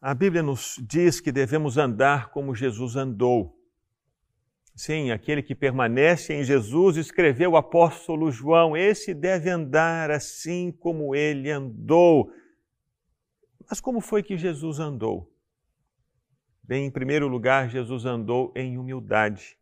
A Bíblia nos diz que devemos andar como Jesus andou. Sim, aquele que permanece em Jesus, escreveu o apóstolo João, esse deve andar assim como ele andou. Mas como foi que Jesus andou? Bem, em primeiro lugar, Jesus andou em humildade.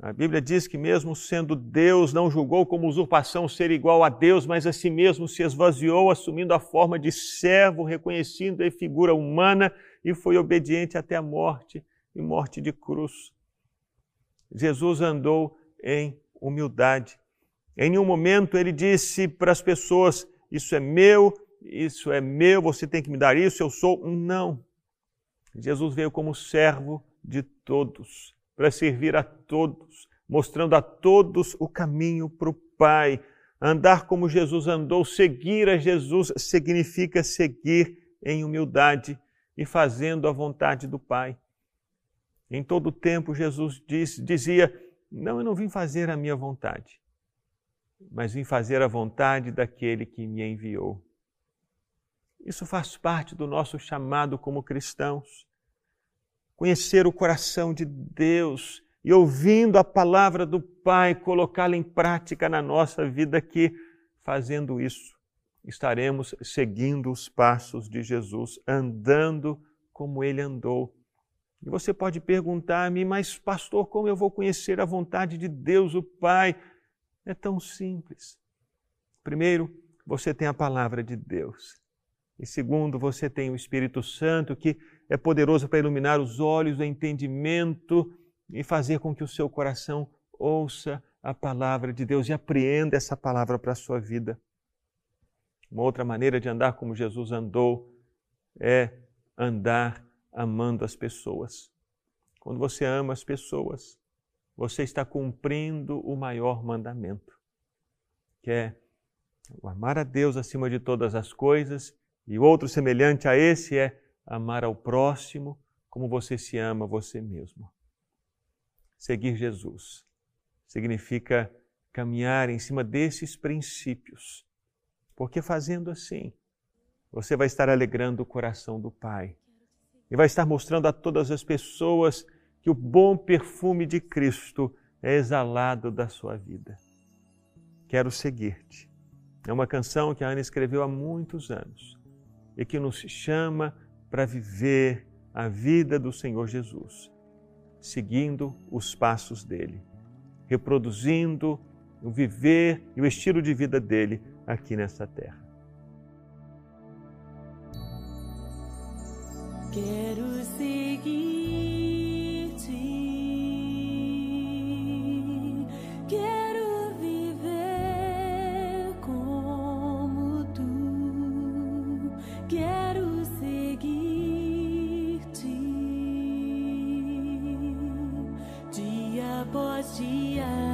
A Bíblia diz que, mesmo sendo Deus, não julgou como usurpação ser igual a Deus, mas a si mesmo se esvaziou, assumindo a forma de servo, reconhecendo a figura humana e foi obediente até a morte e morte de cruz. Jesus andou em humildade. Em nenhum momento ele disse para as pessoas: Isso é meu, isso é meu, você tem que me dar isso, eu sou. Não. Jesus veio como servo de todos, para servir a todos, mostrando a todos o caminho para o Pai. Andar como Jesus andou, seguir a Jesus, significa seguir em humildade e fazendo a vontade do Pai. Em todo tempo, Jesus diz, dizia: Não, eu não vim fazer a minha vontade, mas vim fazer a vontade daquele que me enviou. Isso faz parte do nosso chamado como cristãos. Conhecer o coração de Deus e, ouvindo a palavra do Pai, colocá-la em prática na nossa vida aqui, fazendo isso, estaremos seguindo os passos de Jesus, andando como ele andou e você pode perguntar-me, mas pastor, como eu vou conhecer a vontade de Deus, o Pai? É tão simples. Primeiro, você tem a palavra de Deus. E segundo, você tem o Espírito Santo, que é poderoso para iluminar os olhos do entendimento e fazer com que o seu coração ouça a palavra de Deus e apreenda essa palavra para a sua vida. Uma outra maneira de andar como Jesus andou é andar amando as pessoas. Quando você ama as pessoas, você está cumprindo o maior mandamento, que é o amar a Deus acima de todas as coisas, e outro semelhante a esse é amar ao próximo como você se ama você mesmo. Seguir Jesus significa caminhar em cima desses princípios, porque fazendo assim, você vai estar alegrando o coração do Pai e vai estar mostrando a todas as pessoas que o bom perfume de Cristo é exalado da sua vida. Quero seguir-te. É uma canção que a Ana escreveu há muitos anos e que nos chama para viver a vida do Senhor Jesus, seguindo os passos dele, reproduzindo o viver e o estilo de vida dele aqui nesta terra. Quero seguir. Fazer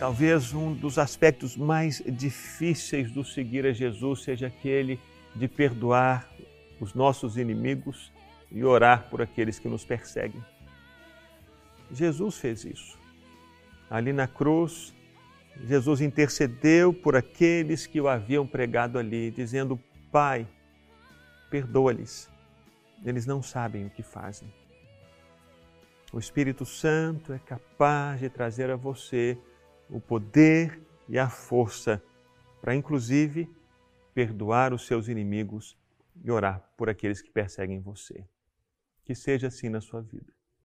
Talvez um dos aspectos mais difíceis do seguir a Jesus seja aquele de perdoar os nossos inimigos e orar por aqueles que nos perseguem. Jesus fez isso. Ali na cruz, Jesus intercedeu por aqueles que o haviam pregado ali, dizendo: Pai, perdoa-lhes, eles não sabem o que fazem. O Espírito Santo é capaz de trazer a você o poder e a força para, inclusive, perdoar os seus inimigos e orar por aqueles que perseguem você. Que seja assim na sua vida.